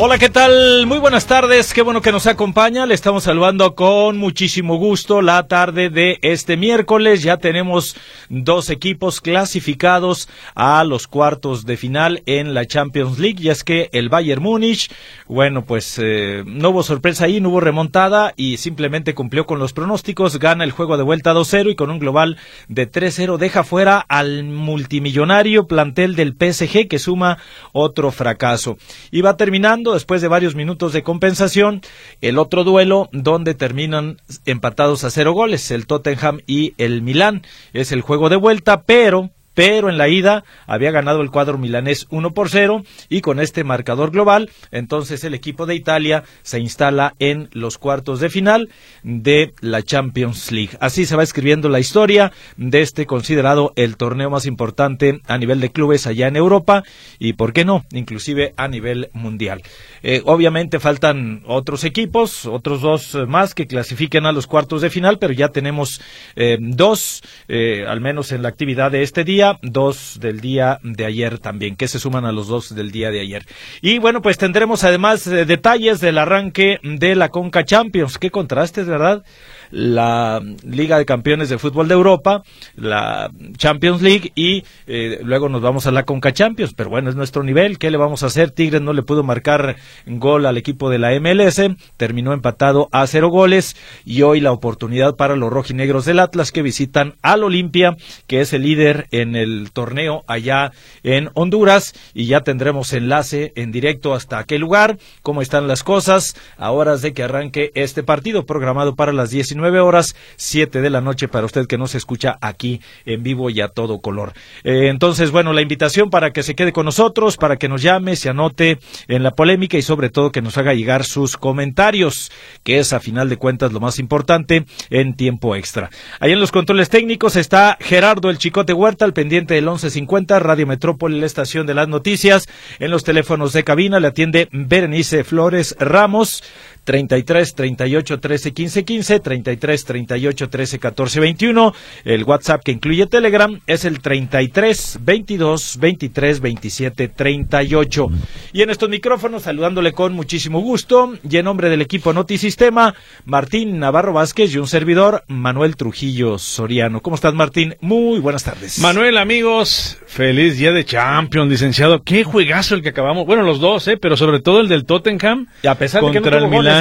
Hola, ¿qué tal? Muy buenas tardes, qué bueno que nos acompaña. Le estamos saludando con muchísimo gusto la tarde de este miércoles. Ya tenemos dos equipos clasificados a los cuartos de final en la Champions League. Y es que el Bayern Múnich, bueno, pues eh, no hubo sorpresa ahí, no hubo remontada y simplemente cumplió con los pronósticos. Gana el juego de vuelta 2-0 y con un global de 3-0 deja fuera al multimillonario plantel del PSG que suma otro fracaso. Y va terminando después de varios minutos de compensación el otro duelo donde terminan empatados a cero goles, el Tottenham y el Milán. Es el juego de vuelta, pero pero en la ida había ganado el cuadro milanés 1 por 0 y con este marcador global, entonces el equipo de Italia se instala en los cuartos de final de la Champions League. Así se va escribiendo la historia de este considerado el torneo más importante a nivel de clubes allá en Europa y, ¿por qué no?, inclusive a nivel mundial. Eh, obviamente faltan otros equipos, otros dos más que clasifiquen a los cuartos de final, pero ya tenemos eh, dos, eh, al menos en la actividad de este día dos del día de ayer también, que se suman a los dos del día de ayer. Y bueno, pues tendremos además eh, detalles del arranque de la Conca Champions. Qué contrastes, ¿verdad? La Liga de Campeones de Fútbol de Europa, la Champions League y eh, luego nos vamos a la Conca Champions. Pero bueno, es nuestro nivel. ¿Qué le vamos a hacer? Tigres no le pudo marcar gol al equipo de la MLS, terminó empatado a cero goles y hoy la oportunidad para los rojinegros del Atlas que visitan al Olimpia, que es el líder en el torneo allá en Honduras y ya tendremos enlace en directo hasta aquel lugar, cómo están las cosas a horas de que arranque este partido programado para las 19 nueve horas, siete de la noche para usted que no se escucha aquí en vivo y a todo color. Eh, entonces, bueno, la invitación para que se quede con nosotros, para que nos llame, se anote en la polémica y sobre todo que nos haga llegar sus comentarios, que es a final de cuentas lo más importante en tiempo extra. Ahí en los controles técnicos está Gerardo el Chicote Huerta, al pendiente del 1150, Radio Metrópoli, la estación de las noticias. En los teléfonos de cabina le atiende Berenice Flores Ramos. 33 38 13 15 15, 33 38 13 14 21. El WhatsApp que incluye Telegram es el 33 22 23 27 38. Y en estos micrófonos, saludándole con muchísimo gusto y en nombre del equipo Notisistema, Martín Navarro Vázquez y un servidor, Manuel Trujillo Soriano. ¿Cómo estás, Martín? Muy buenas tardes. Manuel, amigos, feliz día de Champions, licenciado. Qué juegazo el que acabamos. Bueno, los dos, ¿eh? Pero sobre todo el del Tottenham. Y a pesar de que no el Milan.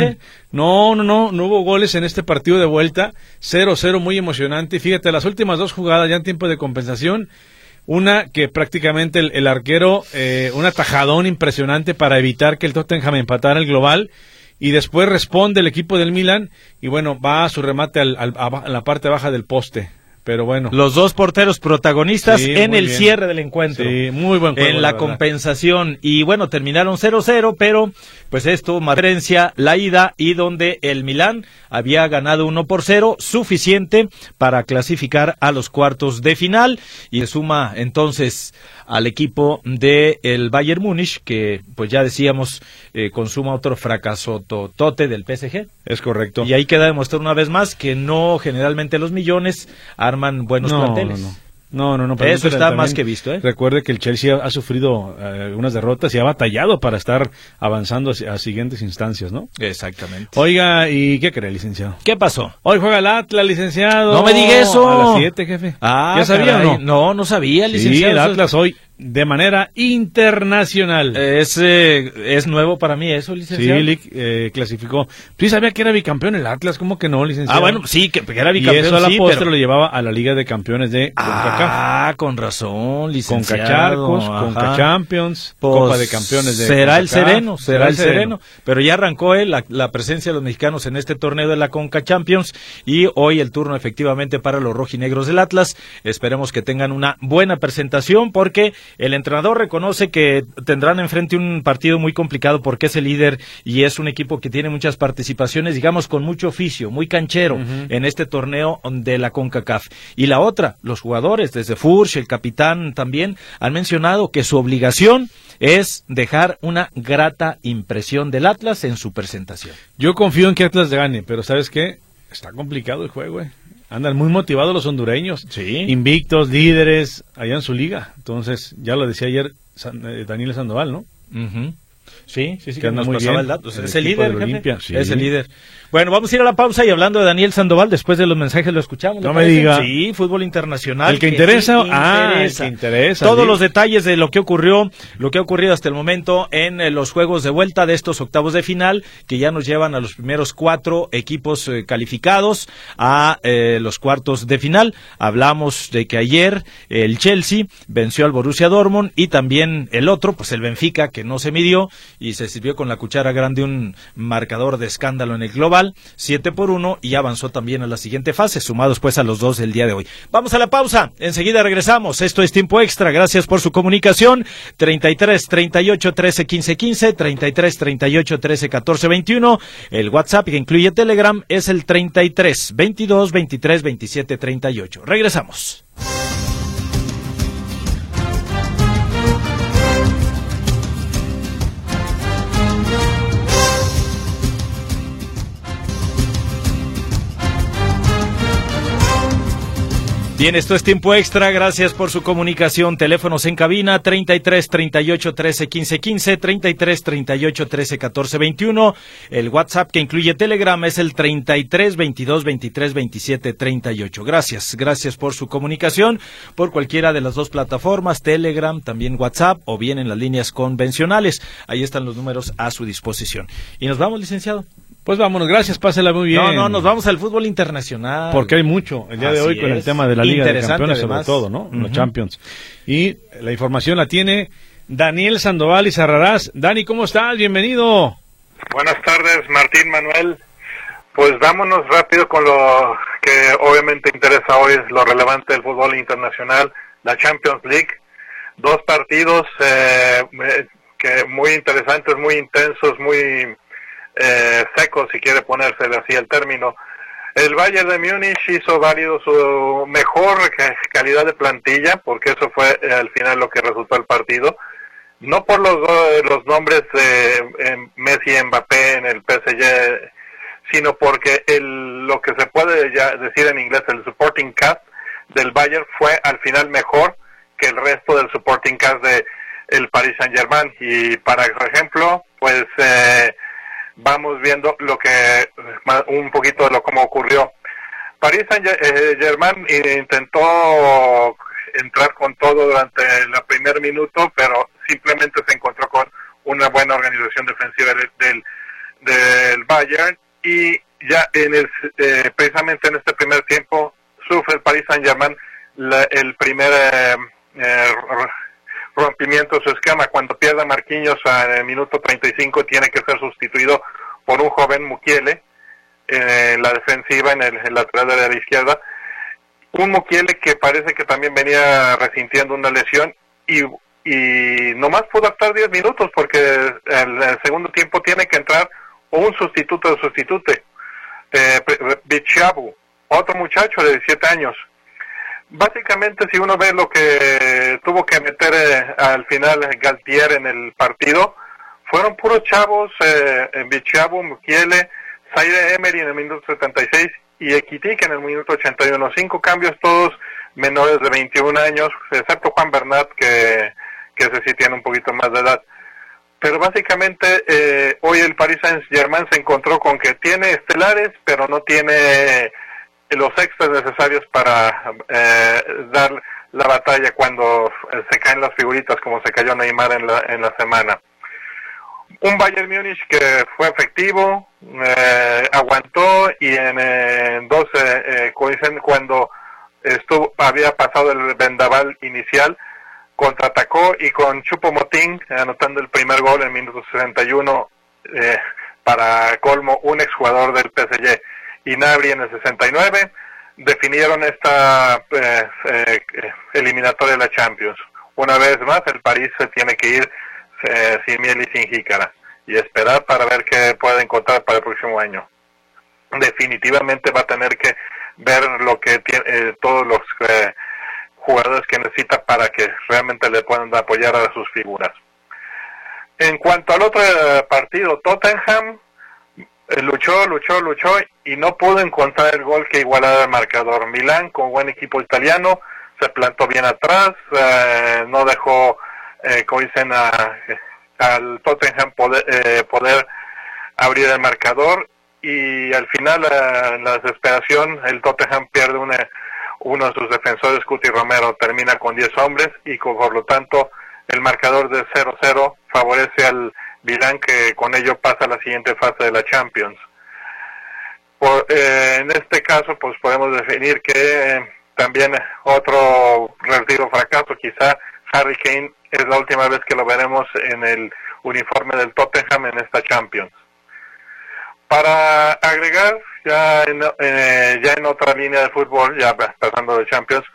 No, no, no, no hubo goles en este partido de vuelta. 0-0, muy emocionante. Fíjate, las últimas dos jugadas ya en tiempo de compensación. Una que prácticamente el, arquero, eh, un atajadón impresionante para evitar que el Tottenham empatara el global. Y después responde el equipo del Milan y bueno, va a su remate al, a la parte baja del poste. Pero bueno. Los dos porteros protagonistas en el cierre del encuentro. Sí, muy buen En la, compensación. Y bueno, terminaron 0-0, pero pues esto, diferencia la ida y donde el Milán había ganado 1 por 0, suficiente para clasificar a los cuartos de final. Y se suma entonces al equipo de el Bayern Múnich, que pues ya decíamos eh, consuma otro fracaso tote del PSG. Es correcto. Y ahí queda demostrar una vez más que no generalmente los millones arman buenos planteles. No, no, no. Eso está más que visto, ¿eh? Recuerde que el Chelsea ha, sufrido eh, algunas derrotas y ha batallado para estar avanzando a, siguientes instancias, ¿no? Exactamente. Oiga, ¿y qué cree, licenciado? ¿Qué pasó? Hoy juega el Atlas, licenciado. No me diga eso. A las 7, jefe. Ah, ¿Ya sabía o no? No, no sabía, licenciado. Sí, el Atlas hoy de manera internacional. Es, eh, es nuevo para mí eso, licenciado. Sí, eh, clasificó. Sí sabía que era bicampeón el Atlas, ¿cómo que no, licenciado? Ah, bueno, sí, que, era bicampeón. Y eso a la sí, postre lo llevaba a la Liga de Campeones de Ah, con razón, licenciado. Con Cacharcos, con Champions, pues, Copa de Campeones de Será el sereno, será, el sereno. Pero ya arrancó él la, la, presencia de los mexicanos en este torneo de la Conca Champions y hoy el turno efectivamente para los rojinegros del Atlas. Esperemos que tengan una buena presentación porque el entrenador reconoce que tendrán enfrente un partido muy complicado porque es el líder y es un equipo que tiene muchas participaciones, digamos, con mucho oficio, muy canchero en este torneo de la CONCACAF. Y la otra, los jugadores, desde Furch, el capitán también, han mencionado que su obligación es dejar una grata impresión del Atlas en su presentación. Yo confío en que Atlas gane, pero ¿sabes qué? Está complicado el juego, eh. Andan muy motivados los hondureños. Sí. Invictos, líderes, allá en su liga. Entonces, ya lo decía ayer eh, Daniel Sandoval, ¿no? Sí, sí, sí, que, nos pasaba el dato. es el líder, Es el líder. Bueno, vamos a ir a la pausa y hablando de Daniel Sandoval, después de los mensajes lo escuchamos. No me diga. Sí, fútbol internacional. El que, interesa, ah, el que interesa. Todos los detalles de lo que ocurrió, lo que ha ocurrido hasta el momento en eh, los juegos de vuelta de estos octavos de final, que ya nos llevan a los primeros cuatro equipos eh, calificados a eh, los cuartos de final. Hablamos de que ayer el Chelsea venció al Borussia Dortmund y también el otro, pues el Benfica, que no se midió y se sirvió con la cuchara grande un marcador de escándalo en el global 7 por 1 y avanzó también a la siguiente fase, sumados pues a los dos del día de hoy. Vamos a la pausa, enseguida regresamos. Esto es tiempo extra, gracias por su comunicación. 33 38 13 15 15, 33 38 13 14 21. El WhatsApp que incluye Telegram es el 33 22 23 27 38. Regresamos. Bien, esto es tiempo extra. Gracias por su comunicación. Teléfonos en cabina 33 38 13 15 15, 33 38 13 14 21. El WhatsApp que incluye Telegram es el 33 22 23 27 38. Gracias, gracias por su comunicación por cualquiera de las dos plataformas, Telegram, también WhatsApp o bien en las líneas convencionales. Ahí están los números a su disposición. Y nos vamos, licenciado. Pues vámonos, gracias, pásela muy bien. No, no, nos vamos al fútbol internacional. Porque hay mucho el día de hoy con el tema de la Liga de Campeones, sobre todo, ¿no? Los Champions. Y la información la tiene Daniel Sandoval y Cerrarás. Dani, ¿cómo estás? Bienvenido. Buenas tardes, Martín Manuel. Pues vámonos rápido con lo que obviamente interesa hoy, es lo relevante del fútbol internacional, la Champions League. Dos partidos eh, que muy interesantes, muy intensos, muy eh, seco, si quiere ponérsele así el término. El Bayern de Múnich hizo válido su mejor calidad de plantilla, porque eso fue eh, al final lo que resultó el partido. No por los, los nombres Messi y Mbappé en el PSG, sino porque el, lo que se puede ya decir en inglés, el supporting cast del Bayern fue al final mejor que el resto del supporting cast de el Paris Saint Germain. Y para ejemplo, pues eh, vamos viendo lo que un poquito de lo como ocurrió. Paris Saint-Germain eh, intentó entrar con todo durante el primer minuto, pero simplemente se encontró con una buena organización defensiva del, del, Bayern y ya en el, eh, precisamente en este primer tiempo sufre el Paris Saint-Germain el primer eh, rompimiento de su esquema. Cuando pierde Marquinhos en el minuto 35 tiene que ser sustituido por un joven Mukiele en la defensiva, en el, lateral de la izquierda. Un Mukiele que parece que también venía resintiendo una lesión y, y nomás pudo actuar 10 minutos porque el, el, segundo tiempo tiene que entrar un sustituto de sustitute. Eh, Bichabu, otro muchacho de 17 años, Básicamente, si uno ve lo que tuvo que meter eh, al final Galtier en el partido, fueron puros chavos, eh, Bichabo, Mukiele, Zaire Emery en el minuto 76 y Equitic en el minuto 81. Cinco cambios todos menores de 21 años, excepto Juan Bernat, que, que ese sí tiene un poquito más de edad. Pero básicamente eh, hoy el Paris Saint-Germain se encontró con que tiene estelares, pero no tiene los extras necesarios para eh, dar la batalla cuando se caen las figuritas como se cayó Neymar en la, en la semana. Un Bayern Múnich que fue efectivo, eh, aguantó y en, 12, eh, cuando estuvo, había pasado el vendaval inicial, contraatacó y con Chupo Motín anotando el primer gol en minuto 61 eh, para colmo un exjugador del PSG y Nabri en el 69 definieron esta eh, eh, eliminatoria de la Champions. Una vez más el París se tiene que ir eh, sin miel y sin jícara y esperar para ver qué puede encontrar para el próximo año. Definitivamente va a tener que ver lo que tiene, todos los jugadores que necesita para que realmente le puedan apoyar a sus figuras. En cuanto al otro partido, Tottenham luchó, luchó, luchó y no pudo encontrar el gol que igualara el marcador. Milán, con buen equipo italiano, se plantó bien atrás, eh, no dejó, eh, como dicen, al Tottenham poder, eh, poder abrir el marcador y al final, en la desesperación, el Tottenham pierde una, uno de sus defensores, Cuti Romero, termina con 10 hombres y por lo tanto el marcador de 0-0 favorece al Milán que con ello pasa la siguiente fase de la Champions. Eh, en este caso, pues podemos definir que eh, también otro relativo fracaso, quizá Harry Kane es la última vez que lo veremos en el uniforme del Tottenham en esta Champions. Para agregar, ya en, eh, ya en otra línea de fútbol, ya pasando de Champions,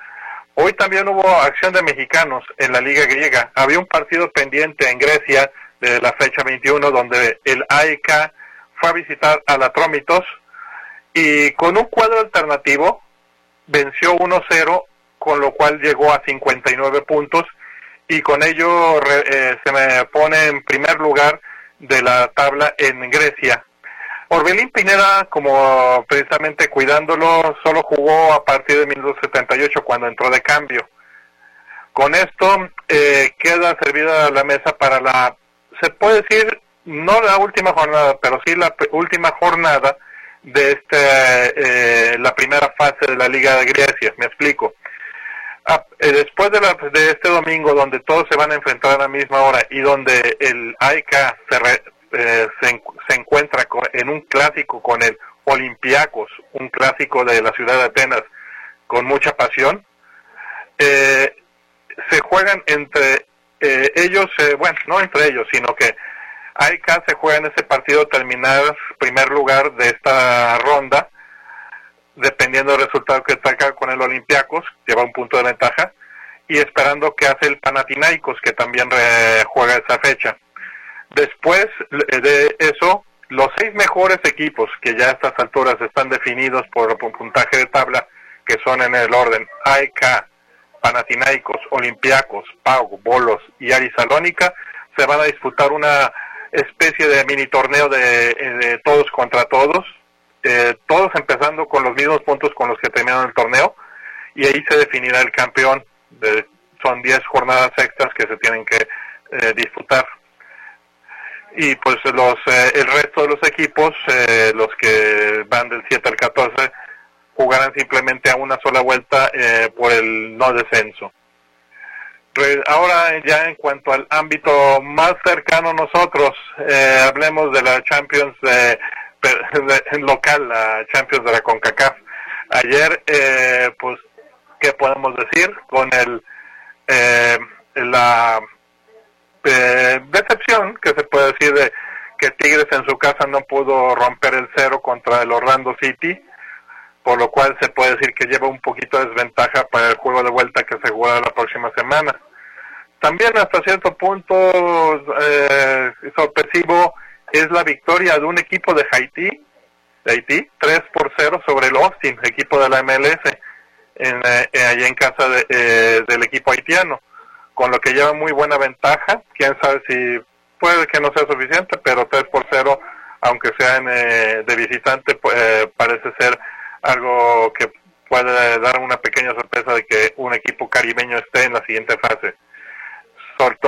hoy también hubo acción de mexicanos en la Liga Griega. Había un partido pendiente en Grecia de la fecha 21 donde el AEK fue a visitar a la Trómitos y con un cuadro alternativo venció 1-0, con lo cual llegó a 59 puntos y con ello eh, se me pone en primer lugar de la tabla en Grecia. Orbelín Pineda, como precisamente cuidándolo, solo jugó a partir de 1978 cuando entró de cambio. Con esto eh, queda servida la mesa para la, se puede decir, no la última jornada, pero sí la última jornada de este, eh, la primera fase de la Liga de Grecia. Me explico. Ah, eh, después de, la, de este domingo, donde todos se van a enfrentar a la misma hora y donde el AIK se, eh, se, encuentra en un clásico con el Olympiacos, un clásico de la ciudad de Atenas con mucha pasión, se juegan entre ellos, bueno, no entre ellos, sino que AEK se juega en ese partido terminar primer lugar de esta ronda, dependiendo del resultado que saca con el Olympiacos, lleva un punto de ventaja, y esperando que hace el Panathinaikos, que también juega esa fecha. Después de eso, los seis mejores equipos que ya a estas alturas están definidos por, puntaje de tabla, que son en el orden AEK, Panathinaikos, Olympiacos, Pau, Bolos y Ari Salónica, se van a disputar una especie de mini torneo de, eh, todos contra todos, eh, todos empezando con los mismos puntos con los que terminaron el torneo, y ahí se definirá el campeón. De, son 10 jornadas extras que se tienen que eh, disputar. Y pues los el resto de los equipos, los que van del 7 al 14, jugarán simplemente a una sola vuelta por el no descenso. Ahora ya en cuanto al ámbito más cercano nosotros, eh, hablemos de la Champions de, local, la Champions de la CONCACAF. Ayer, eh, pues, ¿qué podemos decir? Con el eh, la decepción que se puede decir de que Tigres en su casa no pudo romper el cero contra el Orlando City, por lo cual se puede decir que lleva un poquito de desventaja para el juego de vuelta que se juega la próxima semana. También hasta cierto punto eh, sorpresivo es la victoria de un equipo de Haití, de Haití, 3 por 0 sobre el Austin, equipo de la MLS, en, eh, allá en casa eh, del equipo haitiano, con lo que lleva muy buena ventaja, quién sabe si puede que no sea suficiente, pero 3 por 0, aunque sea eh, de visitante, pues, parece ser algo que puede dar una pequeña sorpresa de que un equipo caribeño esté en la siguiente fase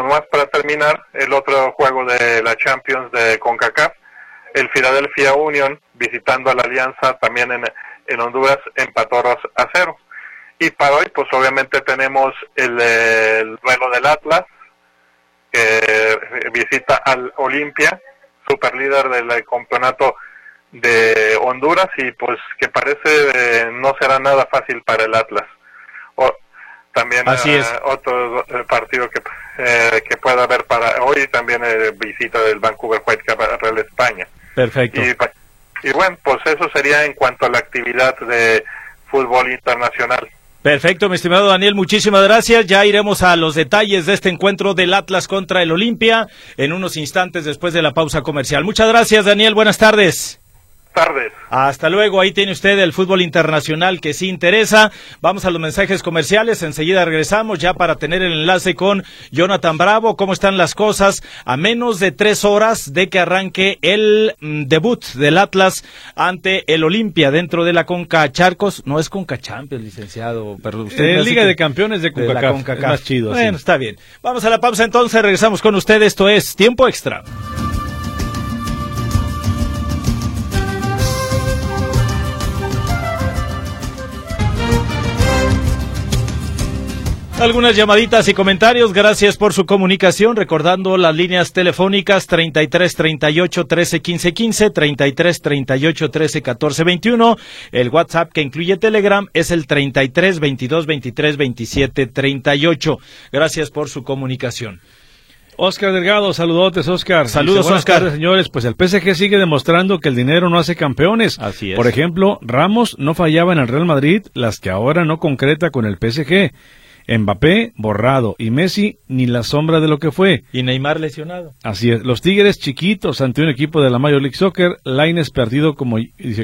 más para terminar, el otro juego de la Champions de CONCACAF, el Philadelphia Union visitando a la Alianza también en, en Honduras empató a cero. Y para hoy, pues obviamente tenemos el, el duelo del Atlas, que visita al Olimpia, super líder del campeonato de Honduras y pues que parece eh, no será nada fácil para el Atlas. O, también Así es. eh, otro eh, partido que, eh, que pueda haber para hoy también eh, visita del Vancouver Whitecaps a Real España. Perfecto. Y, y bueno, pues eso sería en cuanto a la actividad de fútbol internacional. Perfecto, mi estimado Daniel, muchísimas gracias. Ya iremos a los detalles de este encuentro del Atlas contra el Olimpia en unos instantes después de la pausa comercial. Muchas gracias, Daniel. Buenas tardes. Tardes. Hasta luego, ahí tiene usted el fútbol internacional que sí interesa. Vamos a los mensajes comerciales, enseguida regresamos ya para tener el enlace con Jonathan Bravo. ¿Cómo están las cosas? A menos de tres horas de que arranque el mm, debut del Atlas ante el Olimpia dentro de la Conca Charcos. No es Conca Champions, licenciado, perdón. Usted Eh, Liga que- de Campeones de de la CONCACAF. CONCACAF. Es más chido, Bueno, sí. está bien. Vamos a la pausa entonces, regresamos con usted. Esto es Tiempo Extra. Algunas llamaditas y comentarios, gracias por su comunicación, recordando las líneas telefónicas 33 38 13 15 15, 33 38 13 14 21, el WhatsApp que incluye Telegram es el 33 22 23 27 38. Gracias por su comunicación. Oscar Delgado, saludotes, Oscar. Saludos, Dice, "Buenas Oscar". tardes, señores. Pues el PSG sigue demostrando que el dinero no hace campeones. Así es. Por ejemplo, Ramos no fallaba en el Real Madrid, las que ahora no concreta con el PSG. Mbappé, borrado. Y Messi, ni la sombra de lo que fue. Y Neymar lesionado. Así es. Los Tigres chiquitos ante un equipo de la Major League Soccer. Laines perdido como,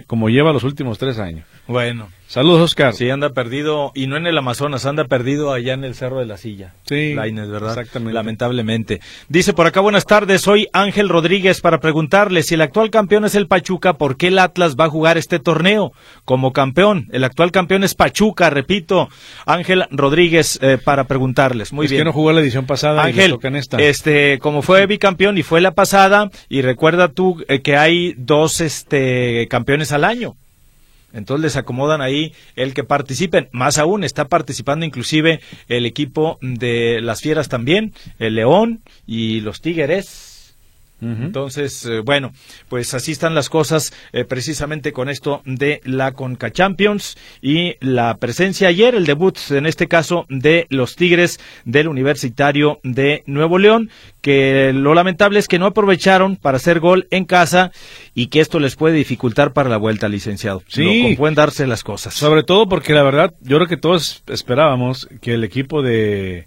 como lleva los últimos tres años. Bueno, Saludos, Oscar. sí anda perdido, y no en el Amazonas, anda perdido allá en el Cerro de la Silla. Sí, Lainez, ¿verdad? exactamente. Lamentablemente. Dice por acá, buenas tardes, soy Ángel Rodríguez para preguntarle si el actual campeón es el Pachuca, ¿por qué el Atlas va a jugar este torneo como campeón? El actual campeón es Pachuca, repito. Ángel Rodríguez eh, para preguntarles. Muy es bien. que no jugó la edición pasada y le Ángel, esta. este, como fue bicampeón y fue la pasada, y recuerda tú eh, que hay dos este, campeones al año. Entonces les acomodan ahí el que participen. Más aún, está participando inclusive el equipo de las Fieras también, el León y los Tigres. Entonces, eh, bueno, pues así están las cosas eh, precisamente con esto de la Conca Champions y la presencia ayer, el debut en este caso de los Tigres del Universitario de Nuevo León, que lo lamentable es que no aprovecharon para hacer gol en casa y que esto les puede dificultar para la vuelta, licenciado. Sí. No, pueden darse las cosas. Sobre todo porque la verdad, yo creo que todos esperábamos que el equipo de,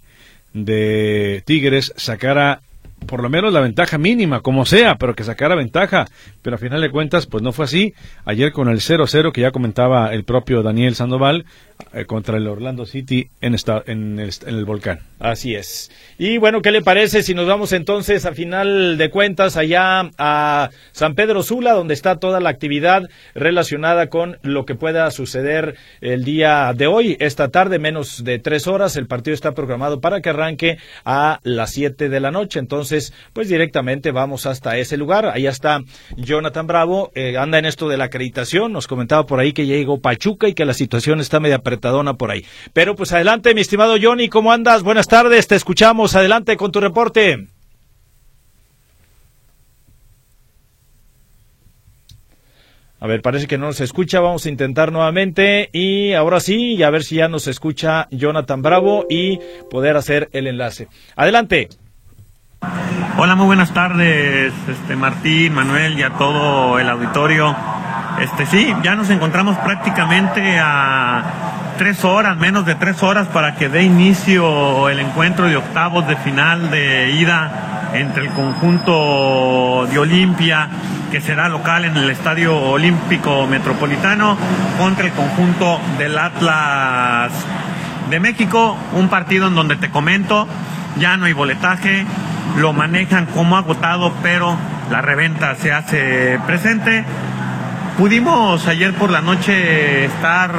de Tigres sacara por lo menos la ventaja mínima, como sea, pero que sacara ventaja. Pero a final de cuentas, pues no fue así. Ayer con el 0-0 que ya comentaba el propio Daniel Sandoval eh, contra el Orlando City en, esta, en, el, en el volcán. Así es. Y bueno, ¿qué le parece si nos vamos entonces a final de cuentas allá a San Pedro Sula, donde está toda la actividad relacionada con lo que pueda suceder el día de hoy, esta tarde, menos de tres horas. El partido está programado para que arranque a las siete de la noche. Entonces, pues directamente vamos hasta ese lugar. Allá está Jonathan Bravo, eh, anda en esto de la acreditación. Nos comentaba por ahí que llegó Pachuca y que la situación está media apretadona por ahí. Pero pues adelante, mi estimado Johnny, ¿cómo andas? Buenas tardes, te escuchamos. Adelante con tu reporte. A ver, parece que no nos escucha. Vamos a intentar nuevamente. Y ahora sí, y a ver si ya nos escucha Jonathan Bravo y poder hacer el enlace. Adelante. Hola, muy buenas tardes, este Martín, Manuel y a todo el auditorio. Este sí, ya nos encontramos prácticamente a tres horas, menos de tres horas para que dé inicio el encuentro de octavos de final de ida entre el conjunto de Olimpia, que será local en el Estadio Olímpico Metropolitano, contra el conjunto del Atlas de México, un partido en donde te comento, ya no hay boletaje, lo manejan como agotado, pero la reventa se hace presente. Pudimos ayer por la noche estar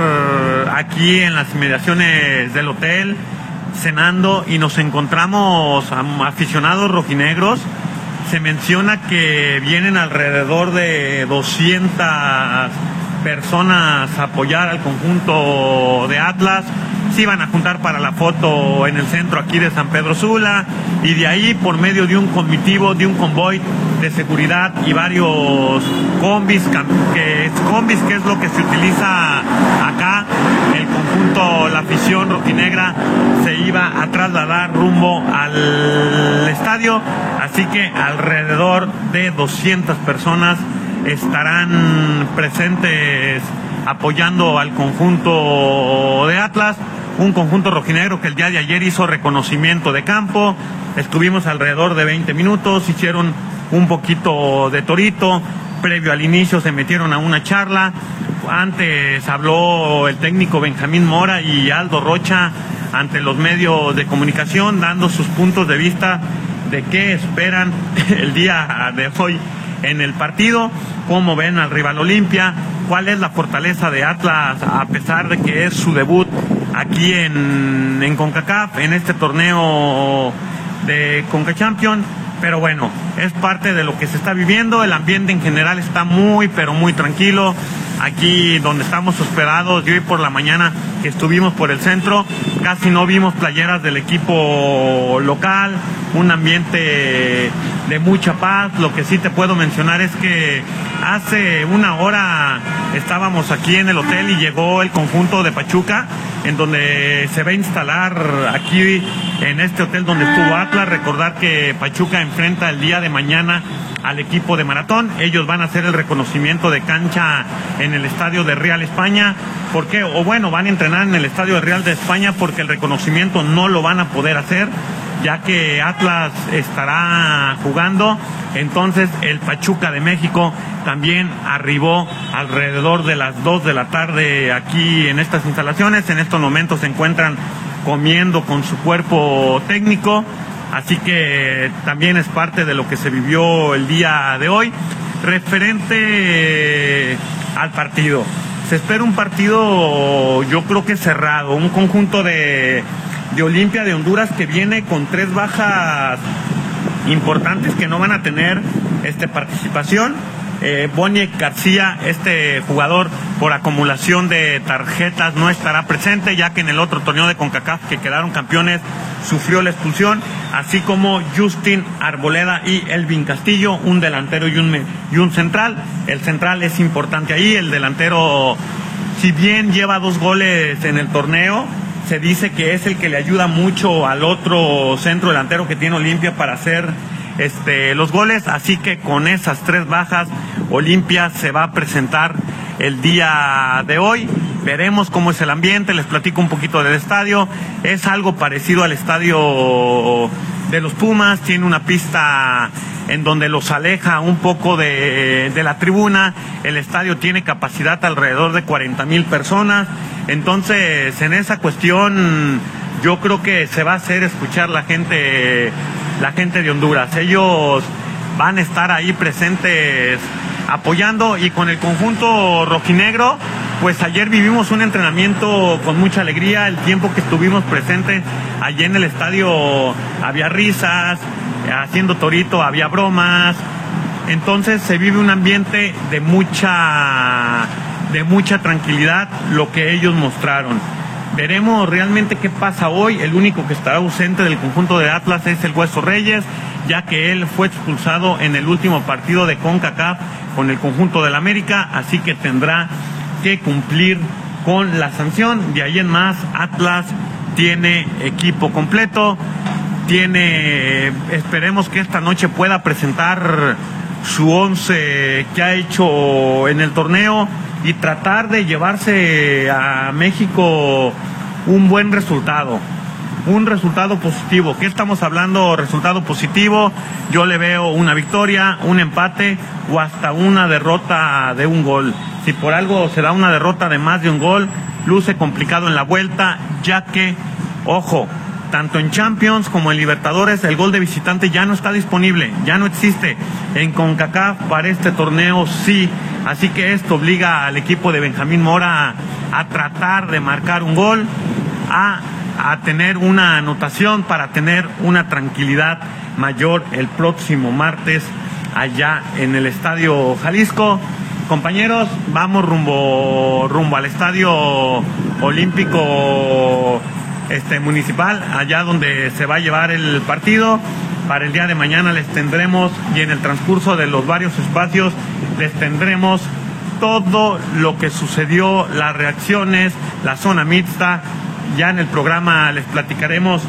aquí en las inmediaciones del hotel cenando y nos encontramos aficionados rojinegros. Se menciona que vienen alrededor de 200 personas a apoyar al conjunto de Atlas. Iban a juntar para la foto en el centro aquí de San Pedro Sula y de ahí por medio de un comitivo, de un convoy de seguridad y varios combis, que, combis que es lo que se utiliza acá, el conjunto, la afición rojinegra se iba a trasladar rumbo al estadio, así que alrededor de 200 personas estarán presentes apoyando al conjunto de Atlas, un conjunto rojinegro que el día de ayer hizo reconocimiento de campo, estuvimos alrededor de 20 minutos, hicieron un poquito de torito, previo al inicio se metieron a una charla, antes habló el técnico Benjamín Mora y Aldo Rocha ante los medios de comunicación dando sus puntos de vista de qué esperan el día de hoy en el partido, cómo ven al rival Olimpia, cuál es la fortaleza de Atlas a pesar de que es su debut aquí en, en CONCACAF, en este torneo de CONCACHAMPION. Pero bueno, es parte de lo que se está viviendo, el ambiente en general está muy, pero muy tranquilo. Aquí donde estamos hospedados, hoy por la mañana que estuvimos por el centro, casi no vimos playeras del equipo local, un ambiente de mucha paz. Lo que sí te puedo mencionar es que hace una hora estábamos aquí en el hotel y llegó el conjunto de Pachuca, en donde se va a instalar aquí en este hotel donde estuvo Atlas. Recordar que Pachuca enfrenta el día de mañana al equipo de maratón. Ellos van a hacer el reconocimiento de cancha el estadio de Real España. ¿Por qué? O bueno, van a entrenar en el estadio de Real de España porque el reconocimiento no lo van a poder hacer ya que Atlas estará jugando. Entonces el Pachuca de México también arribó alrededor de las 2 de la tarde aquí en estas instalaciones. En estos momentos se encuentran comiendo con su cuerpo técnico. Así que también es parte de lo que se vivió el día de hoy. Referente al partido. Se espera un partido, yo creo que cerrado, un conjunto de de Olimpia de Honduras que viene con tres bajas importantes que no van a tener este, participación. Eh, García, este jugador por acumulación de tarjetas, no estará presente, ya que en el otro torneo de CONCACAF que quedaron campeones sufrió la expulsión, así como Justin Arboleda y Elvin Castillo, un delantero y un, y un central. El central es importante ahí, el delantero, si bien lleva dos goles en el torneo, se dice que es el que le ayuda mucho al otro centro delantero que tiene Olimpia para hacer este, los goles. Así que con esas tres bajas, Olimpia se va a presentar el día de hoy. Veremos cómo es el ambiente, les platico un poquito del estadio. Es algo parecido al estadio de los Pumas, tiene una pista en donde los aleja un poco de, de la tribuna. El estadio tiene capacidad alrededor de 40 mil personas entonces, en esa cuestión, yo creo que se va a hacer escuchar la gente, la gente de Honduras. Ellos van a estar ahí presentes apoyando y con el conjunto rojinegro, pues ayer vivimos un entrenamiento con mucha alegría, el tiempo que estuvimos presentes allí en el estadio había risas, haciendo torito había bromas, entonces se vive un ambiente de mucha de mucha tranquilidad lo que ellos mostraron. Veremos realmente qué pasa hoy. El único que estará ausente del conjunto de Atlas es el Hueso Reyes, ya que él fue expulsado en el último partido de CONCACAF con el conjunto del América, así que tendrá que cumplir con la sanción. De ahí en más, Atlas tiene equipo completo, tiene, esperemos que esta noche pueda presentar su once que ha hecho en el torneo y tratar de llevarse a México un buen resultado, un resultado positivo. ¿Qué estamos hablando? Resultado positivo. Yo le veo una victoria, un empate o hasta una derrota de un gol. Si por algo se da una derrota de más de un gol, luce complicado en la vuelta, ya que, ojo, tanto en Champions como en Libertadores, el gol de visitante ya no está disponible, ya no existe. En CONCACAF para este torneo sí. Así que esto obliga al equipo de Benjamín Mora a, tratar de marcar un gol, a, a tener una anotación para tener una tranquilidad mayor el próximo martes allá en el Estadio Jalisco. Compañeros, vamos rumbo, rumbo al Estadio Olímpico este, municipal, allá donde se va a llevar el partido. Para el día de mañana les tendremos y en el transcurso de los varios espacios les tendremos todo lo que sucedió, las reacciones, la zona mixta. Ya en el programa les platicaremos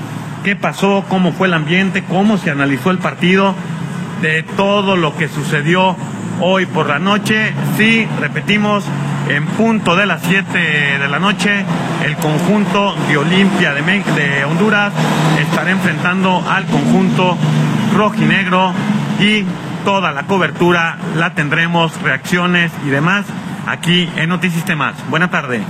qué pasó, cómo fue el ambiente, cómo se analizó el partido, de todo lo que sucedió hoy por la noche. Sí, repetimos, en punto de las 7 de la noche, el conjunto de Olimpia de, de Honduras estará enfrentando al conjunto rojinegro y toda la cobertura la tendremos, reacciones y demás aquí en Noticistemas. Buena tarde.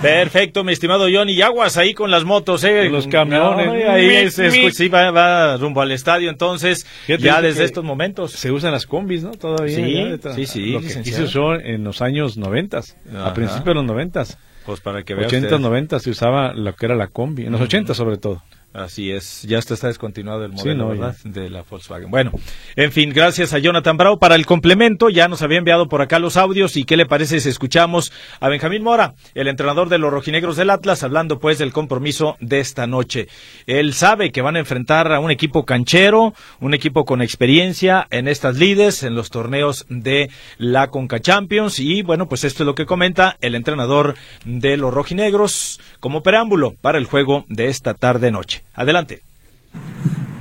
Perfecto, mi estimado Johnny. Y aguas ahí con las motos, ¿eh? Los camiones. ahí es, sí, va, rumbo al estadio, entonces, ya desde estos momentos. Se usan las combis, ¿no? Todavía. Sí, sí, sí. Lo que se usó en los años noventas, a principios de los noventas. Pues para que vea 80, 90 se usaba lo que era la combi, en los 80 sobre todo. Así es, ya está, está descontinuado el modelo ¿verdad? de la Volkswagen. Bueno, en fin, gracias a Jonathan Bravo para el complemento. Ya nos había enviado por acá los audios y qué le parece si escuchamos a Benjamín Mora, el entrenador de los rojinegros del Atlas, hablando pues del compromiso de esta noche. Él sabe que van a enfrentar a un equipo canchero, un equipo con experiencia en estas lides, en los torneos de la Conca Champions y bueno, pues esto es lo que comenta el entrenador de los rojinegros como preámbulo para el juego de esta tarde Adelante.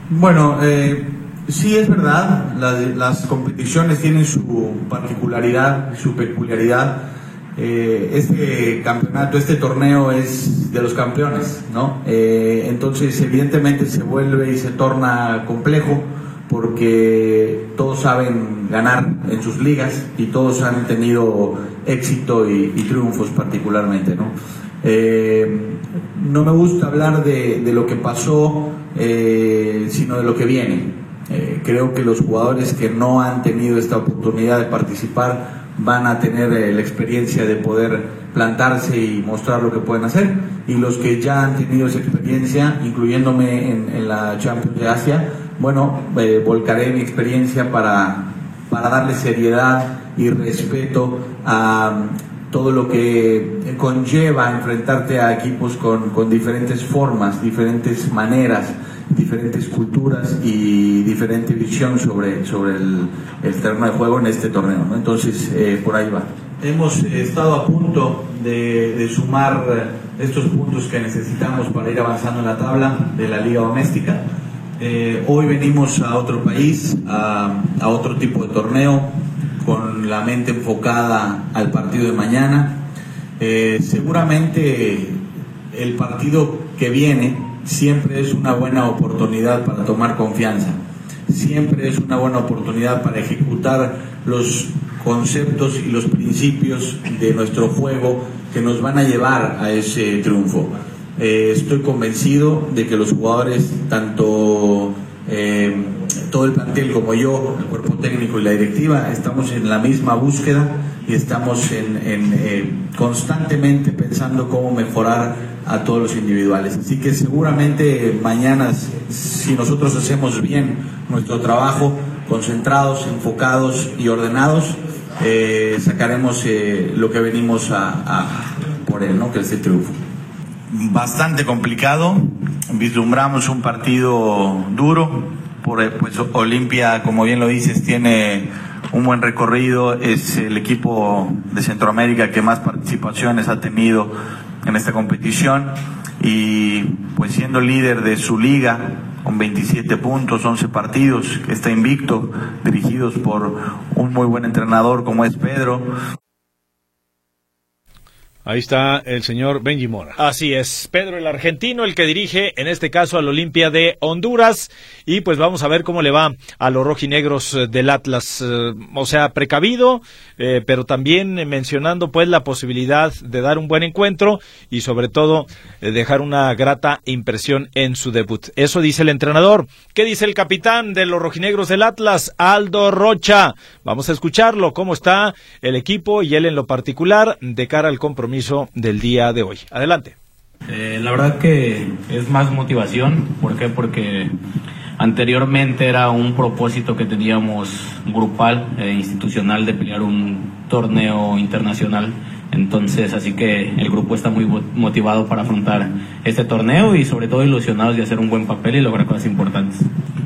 Bueno, eh, sí es verdad, las, competiciones tienen su particularidad, su peculiaridad. Eh, este campeonato, este torneo es de los campeones, ¿no? Eh, entonces, evidentemente se vuelve y se torna complejo porque todos saben ganar en sus ligas y todos han tenido éxito y, triunfos particularmente, ¿no? No me gusta hablar de, lo que pasó, eh, sino de lo que viene. Eh, creo que los jugadores que no han tenido esta oportunidad de participar van a tener la experiencia de poder plantarse y mostrar lo que pueden hacer. Y los que ya han tenido esa experiencia, incluyéndome en, la Champions de Asia, bueno, volcaré mi experiencia para, para darle seriedad y respeto a, todo lo que conlleva enfrentarte a equipos con, con, diferentes formas, diferentes maneras, diferentes culturas y diferente visión sobre, sobre el, el terreno de juego en este torneo. ¿no? Entonces, eh, por ahí va. Hemos estado a punto de, de, sumar estos puntos que necesitamos para ir avanzando en la tabla de la liga doméstica. Eh, hoy venimos a otro país, a, a otro tipo de torneo, con la mente enfocada al partido de mañana. Eh, seguramente el partido que viene siempre es una buena oportunidad para tomar confianza, siempre es una buena oportunidad para ejecutar los conceptos y los principios de nuestro juego que nos van a llevar a ese triunfo. Eh, estoy convencido de que los jugadores, tanto eh, todo el plantel como yo, el cuerpo técnico y la directiva, estamos en la misma búsqueda y estamos en, eh, constantemente pensando cómo mejorar a todos los individuales. Así que seguramente mañana, si nosotros hacemos bien nuestro trabajo, concentrados, enfocados y ordenados, eh, sacaremos lo que venimos a, por él, ¿no? que es el triunfo. Bastante complicado, vislumbramos un partido duro, por, pues Olimpia, como bien lo dices, tiene un buen recorrido, es el equipo de Centroamérica que más participaciones ha tenido en esta competición y pues siendo líder de su liga con 27 puntos, 11 partidos, está invicto, dirigidos por un muy buen entrenador como es Pedro. Ahí está el señor Benji Mora. Así es, Pedro el argentino, el que dirige en este caso al Olimpia de Honduras. Y pues vamos a ver cómo le va a los rojinegros eh, del Atlas. Eh, o sea, precavido, eh, pero también mencionando pues la posibilidad de dar un buen encuentro y sobre todo dejar una grata impresión en su debut. Eso dice el entrenador. ¿Qué dice el capitán de los rojinegros del Atlas, Aldo Rocha? Vamos a escucharlo, cómo está el equipo y él en lo particular de cara al compromiso del día de hoy. Adelante. Eh, la verdad que es más motivación. ¿Por qué? Porque anteriormente era un propósito que teníamos grupal, e institucional, de pelear un torneo internacional Entonces, así que el grupo está muy motivado para afrontar este torneo y sobre todo ilusionados de hacer un buen papel y lograr cosas importantes.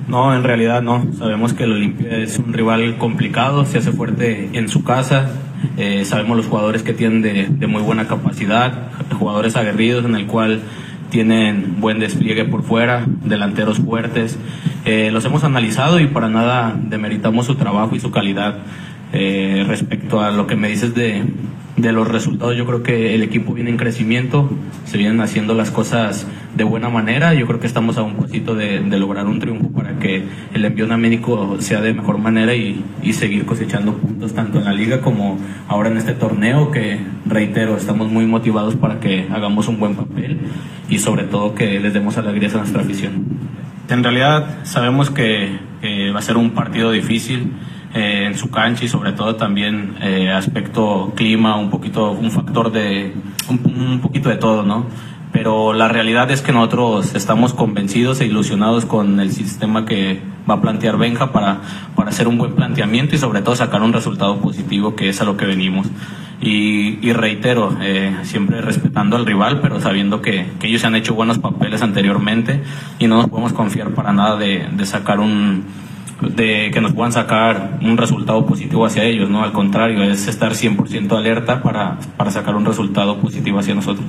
No, en realidad no. Sabemos que el Olimpia es un rival complicado, se hace fuerte en su casa. Eh, sabemos los jugadores que tienen de, muy buena capacidad, jugadores aguerridos en el cual tienen buen despliegue por fuera, delanteros fuertes. Eh, los hemos analizado y para nada demeritamos su trabajo y su calidad. Eh, respecto a lo que me dices de, de los resultados, yo creo que el equipo viene en crecimiento, se vienen haciendo las cosas de buena manera. Yo creo que estamos a un poquito de, lograr un triunfo para que el envío a México sea de mejor manera y, y, seguir cosechando puntos tanto en la liga como ahora en este torneo que, reitero, estamos muy motivados para que hagamos un buen papel y sobre todo que les demos alegrías a nuestra afición. En realidad sabemos que va a ser un partido difícil eh, en su cancha y sobre todo también eh, aspecto clima, un poquito, un factor de, un, poquito de todo, ¿no? Pero la realidad es que nosotros estamos convencidos e ilusionados con el sistema que va a plantear Benja para, para hacer un buen planteamiento y sobre todo sacar un resultado positivo que es a lo que venimos. Y, reitero, eh, siempre respetando al rival, pero sabiendo que, que, ellos han hecho buenos papeles anteriormente y no nos podemos confiar para nada de, de sacar un, de que nos puedan sacar un resultado positivo hacia ellos, ¿no? Al contrario, es estar 100% alerta para, para sacar un resultado positivo hacia nosotros.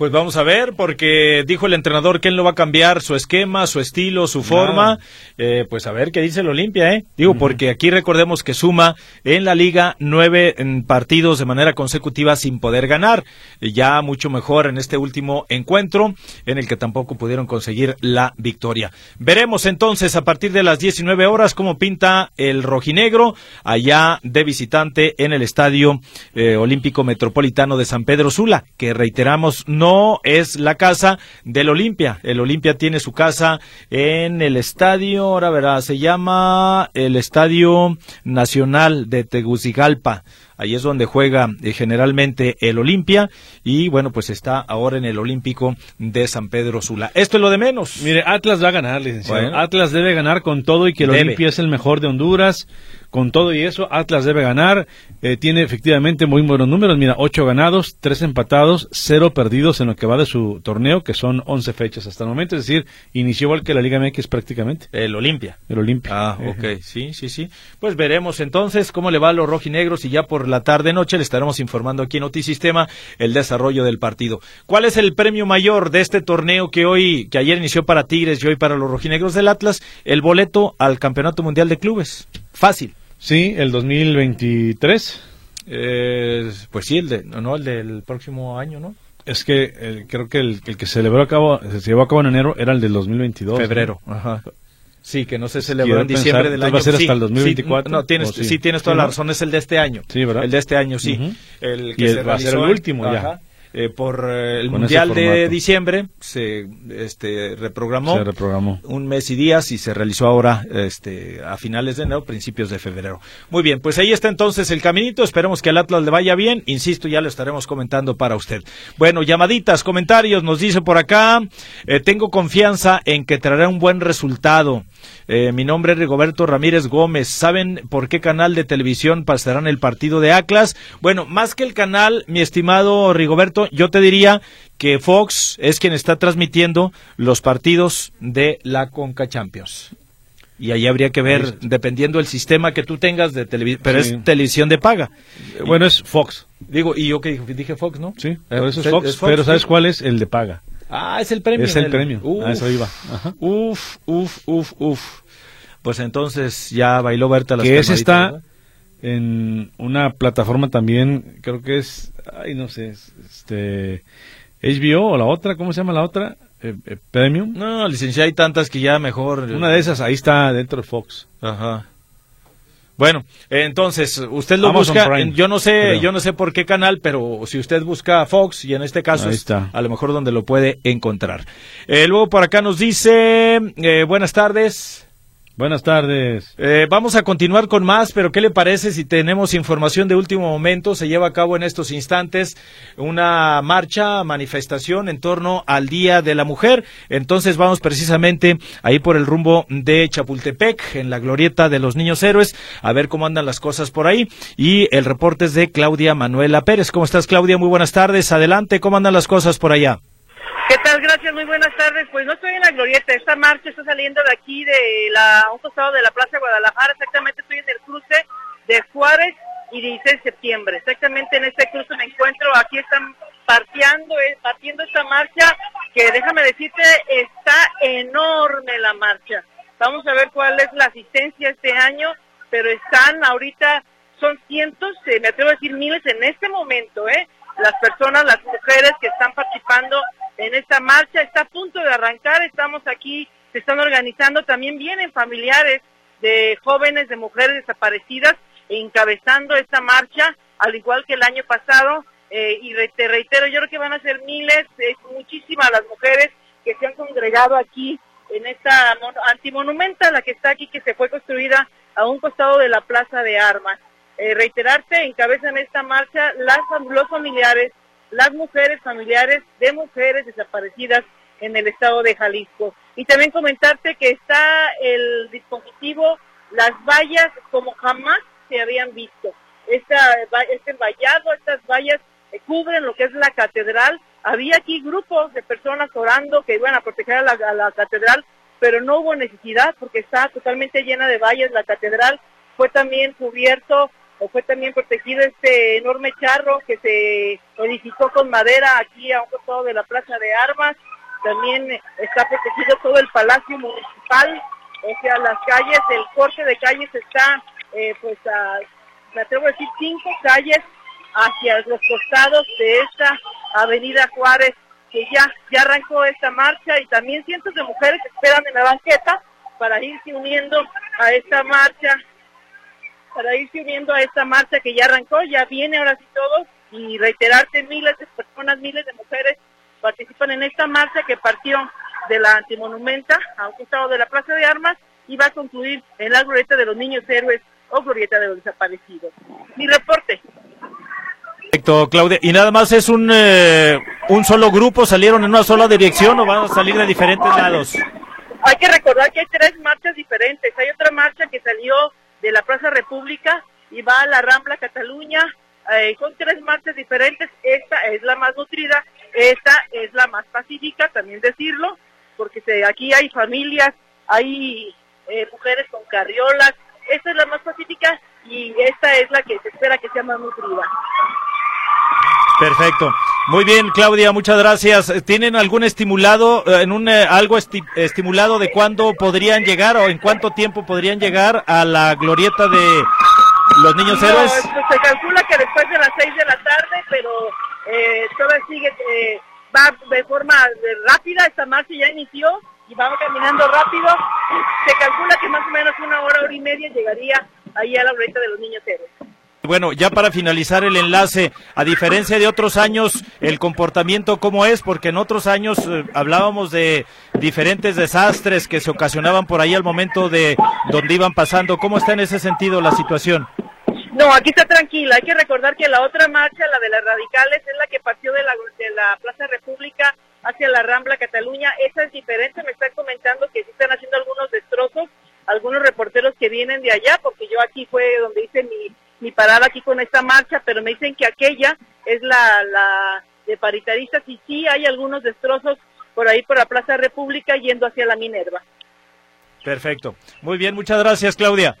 Pues vamos a ver, porque dijo el entrenador que él no va a cambiar su esquema, su estilo, su forma. Eh, pues a ver qué dice el Olimpia, ¿eh? Digo, porque aquí recordemos que suma en la liga nueve partidos de manera consecutiva sin poder ganar. Ya mucho mejor en este último encuentro, en el que tampoco pudieron conseguir la victoria. Veremos entonces a partir de las 19 horas cómo pinta el rojinegro allá de visitante en el Estadio eh, Olímpico Metropolitano de San Pedro Sula, que reiteramos no no es la casa del Olimpia. El Olimpia tiene su casa en el estadio, ahora verá, se llama el Estadio Nacional de Tegucigalpa. Ahí es donde juega eh, generalmente el Olimpia y bueno, pues está ahora en el Olímpico de San Pedro Sula. Esto es lo de menos. Mire, Atlas va a ganar, licenciado. Atlas debe ganar con todo y que el Olimpia es el mejor de Honduras con todo y eso, Atlas debe ganar. Eh, tiene efectivamente muy buenos números. Mira, ocho ganados, tres empatados, cero perdidos en lo que va de su torneo, que son once fechas hasta el momento. Es decir, inició igual que la Liga MX prácticamente. El Olimpia. El Olimpia. Ah, ok. Sí, sí, sí. Pues veremos entonces cómo le va a los rojinegros y ya por la tarde-noche le estaremos informando aquí en Notisistema el desarrollo del partido. ¿Cuál es el premio mayor de este torneo que hoy, que ayer inició para Tigres y hoy para los rojinegros del Atlas? El boleto al Campeonato Mundial de Clubes. Fácil. Sí, el 2023. Eh, pues sí, el de, no, el del próximo año, ¿no? Es que creo que el, que se celebró a cabo, se llevó a cabo en enero era el del 2022. Febrero, ajá. Sí, que no se celebró en diciembre del año. va a ser hasta el 2024? no, tienes, sí? tienes toda la razón, es el de este año. Sí, ¿verdad? El de este año, sí. El que se va a ser el último ya. Eh, por eh, el Mundial de diciembre se este, reprogramó, se reprogramó un mes y días y se realizó ahora este, a finales de enero, principios de febrero. Muy bien, pues ahí está entonces el caminito, esperemos que al Atlas le vaya bien, insisto, ya lo estaremos comentando para usted. Bueno, llamaditas, comentarios, nos dice por acá, eh, tengo confianza en que traerá un buen resultado. Eh, mi nombre es Rigoberto Ramírez Gómez. ¿Saben por qué canal de televisión pasarán el partido de Atlas? Bueno, más que el canal, mi estimado Rigoberto, yo te diría que Fox es quien está transmitiendo los partidos de la Conca Champions. Y ahí habría que ver, dependiendo del sistema que tú tengas de televisión, pero es televisión de paga. Bueno, es Fox. Digo, y yo que dije Fox, ¿no? Sí, eso es Fox, pero ¿sabes cuál es el de paga? Ah, es el premio. Es el, premio. Uf, eso iba. Uf, uf, uf, uf. Pues entonces ya bailó Berta las Que ese está en una plataforma también, creo que es, ay, no sé, este, HBO o la otra, ¿cómo se llama la otra? Eh, eh, Premium. No, licencia, hay tantas que ya mejor. Una de esas, ahí está dentro de Fox. Ajá. Bueno, entonces usted lo busca, yo no sé, yo no sé por qué canal, pero si usted busca Fox y en este caso está. a lo mejor donde lo puede encontrar. Eh, luego por acá nos dice, eh, buenas tardes. Buenas tardes. Eh, vamos a continuar con más, pero ¿qué le parece si tenemos información de último momento? Se lleva a cabo en estos instantes una marcha, manifestación en torno al Día de la Mujer. Entonces vamos precisamente ahí por el rumbo de Chapultepec, en la glorieta de los niños héroes, a ver cómo andan las cosas por ahí. Y el reporte es de Claudia Manuela Pérez. ¿Cómo estás, Claudia? Muy buenas tardes. Adelante, ¿cómo andan las cosas por allá? ¿Qué tal? Gracias, muy buenas tardes. Pues no estoy en la glorieta, esta marcha está saliendo de aquí, de la, un costado de la Plaza Guadalajara, exactamente estoy en el cruce de Juárez y 16 de septiembre. Exactamente en este cruce me encuentro, aquí están partiendo, eh, partiendo esta marcha, que déjame decirte, está enorme la marcha. Vamos a ver cuál es la asistencia este año, pero están ahorita, son cientos, eh, me atrevo a decir miles en este momento, ¿eh? Las personas, las mujeres que están participando en esta marcha. Está a punto de arrancar, estamos aquí, se están organizando, también vienen familiares de jóvenes, de mujeres desaparecidas, encabezando esta marcha, al igual que el año pasado. Eh, y te reitero, yo creo que van a ser miles, es muchísimas las mujeres que se han congregado aquí en esta antimonumenta, la que está aquí, que se fue construida a un costado de la Plaza de Armas. Eh, reiterarte, encabezan esta marcha los familiares las mujeres familiares de mujeres desaparecidas en el estado de Jalisco. Y también comentarte que está el dispositivo, las vallas como jamás se habían visto. Esta, este vallado, estas vallas cubren lo que es la catedral. Había aquí grupos de personas orando que iban a proteger a la catedral, pero no hubo necesidad porque está totalmente llena de vallas la catedral. Fue también cubierto fue también protegido este enorme charro que se edificó con madera aquí a un costado de la Plaza de Armas. También está protegido todo el Palacio Municipal, o sea, las calles, el corte de calles está, eh, pues, a, me atrevo a decir, cinco calles hacia los costados de esta Avenida Juárez, que ya, ya arrancó esta marcha y también cientos de mujeres esperan en la banqueta para irse uniendo a esta marcha para irse uniendo a esta marcha que ya arrancó, ya viene ahora sí todo, y reiterarte, miles de personas, miles de mujeres participan en esta marcha que partió de la antimonumenta a un costado de la Plaza de Armas y va a concluir en la glorieta de los niños héroes o glorieta de los desaparecidos. Mi reporte. Perfecto, Claudia. ¿Y nada más es un, eh, un solo grupo? ¿Salieron en una sola dirección o van a salir de diferentes lados? Hay que recordar que hay tres marchas diferentes. Hay otra marcha que salió de la Plaza República y va a la Rambla Cataluña. Eh, con tres marchas diferentes, esta es la más nutrida, esta es la más pacífica, también decirlo, porque aquí hay familias, hay eh, mujeres con carriolas, esta es la más pacífica y esta es la que se espera que sea más nutrida. Perfecto. Muy bien, Claudia, muchas gracias. ¿Tienen algún estimulado, eh, en un eh, algo estimulado de cuándo podrían llegar o en cuánto tiempo podrían llegar a la glorieta de los niños héroes? Pues, se calcula que después de las seis de la tarde, pero eh, todavía sigue, eh, va de forma rápida, esta marcha ya inició y vamos caminando rápido. Se calcula que más o menos una hora, hora y media llegaría ahí a la glorieta de los niños héroes. Bueno, ya para finalizar el enlace, a diferencia de otros años, el comportamiento cómo es, porque en otros años eh, hablábamos de diferentes desastres que se ocasionaban por ahí al momento de donde iban pasando. ¿Cómo está en ese sentido la situación? No, aquí está tranquila. Hay que recordar que la otra marcha, la de las radicales, es la que partió de la, de la Plaza República hacia la Rambla Cataluña. Esa es diferente. Me están comentando que sí están haciendo algunos destrozos, algunos reporteros que vienen de allá, porque yo aquí fue donde hice mi mi parada aquí con esta marcha, pero me dicen que aquella es la, la de paritaristas y sí hay algunos destrozos por ahí por la Plaza República yendo hacia la Minerva. Perfecto. Muy bien, muchas gracias Claudia.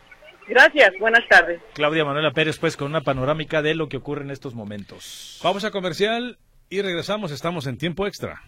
Gracias, buenas tardes. Claudia Manuela Pérez, pues con una panorámica de lo que ocurre en estos momentos. Vamos a comercial y regresamos, estamos en tiempo extra.